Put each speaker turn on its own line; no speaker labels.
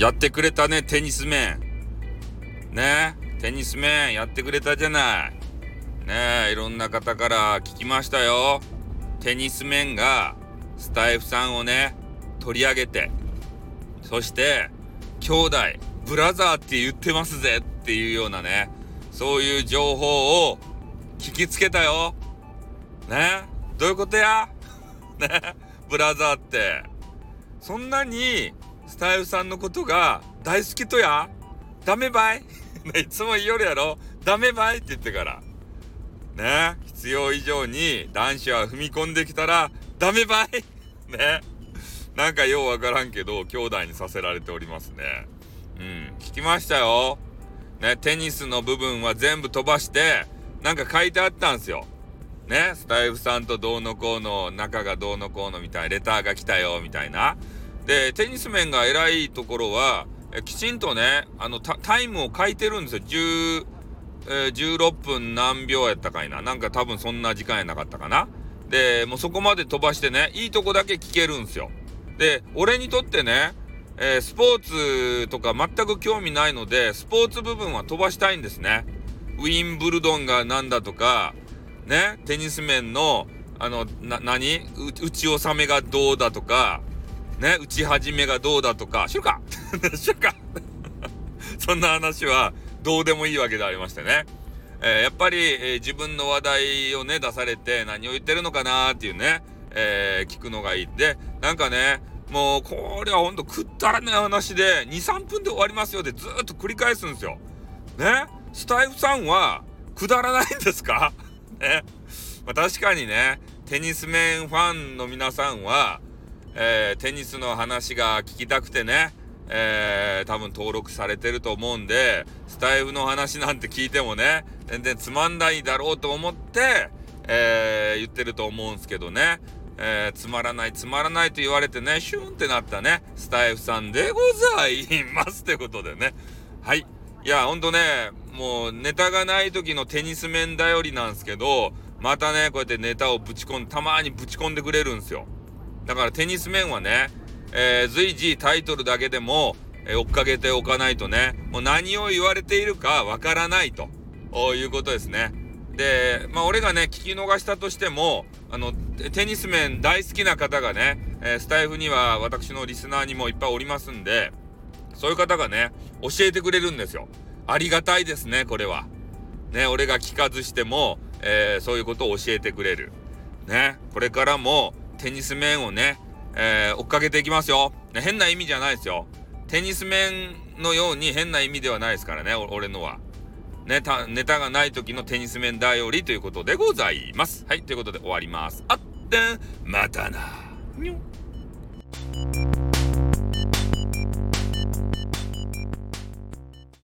やってくれたね、テニス面。ねテニス面やってくれたじゃない。ねいろんな方から聞きましたよ。テニス面がスタイフさんをね、取り上げて、そして、兄弟、ブラザーって言ってますぜっていうようなね、そういう情報を聞きつけたよ。ねどういうことや？ねブラザーって。そんなにスタイフさんのことが大好きとやダメばい？いつも言いよるやろ？ダメばい？って言ってから。ね必要以上に男子は踏み込んできたらダメばい？ねなんかようわからんけど兄弟にさせられておりますね。うん、聞きましたよ。ね、テニスの部分は全部飛ばして、なんか書いてあったんすよ。ね、スタイフさんとどうのこうの、仲がどうのこうのみたいな、レターが来たよ、みたいな。で、テニス面が偉いところは、えきちんとね、あの、タイムを書いてるんですよ。10、えー、16分何秒やったかいな。なんか多分そんな時間やなかったかな。で、もうそこまで飛ばしてね、いいとこだけ聞けるんですよ。で、俺にとってね、えー、スポーツとか全く興味ないので、スポーツ部分は飛ばしたいんですね。ウィンブルドンがなんだとか、ね、テニス面の、あの、な、何？打ち納めがどうだとか、ね、打ち始めがどうだとか、しゅかしゅかそんな話はどうでもいいわけでありましてね。えー、やっぱり、えー、自分の話題をね、出されて何を言ってるのかなっていうね、えー、聞くのがいい。で、なんかね、もう、これはほんとくったらない話で、2、3分で終わりますよでずっと繰り返すんですよ。ね？スタイフさんは、くだらないんですか？ね？まあ、確かにね、テニス面ファンの皆さんは、えー、テニスの話が聞きたくてね、えー、多分登録されてると思うんで、スタイフの話なんて聞いてもね、全然つまんないだろうと思って、えー、言ってると思うんすけどね。えー、つまらないつまらないと言われてね、シュンってなったね、スタイフさんでございますってことでね。はい。いや、ほんとね、もうネタがない時のテニス面頼りなんですけど、またね、こうやってネタをぶち込ん、たまにぶち込んでくれるんですよ。だからテニス面はね、えー、随時タイトルだけでも、えー、追っかけておかないとね、もう何を言われているかわからないということですね。で、まあ俺がね、聞き逃したとしても、あの、テニス面大好きな方がね、えー、スタイフには私のリスナーにもいっぱいおりますんで、そういう方がね、教えてくれるんですよ。ありがたいですね、これは。ね、俺が聞かずしても、えー、そういうことを教えてくれる。ね、これからもテニス面をね、えー、追っかけていきますよ。ね、変な意味じゃないですよ。テニス面のように変な意味ではないですからね、俺のは。ね、た、ネタがない時のテニス面頼りということでございます。はい、ということで終わります。あってん、またな。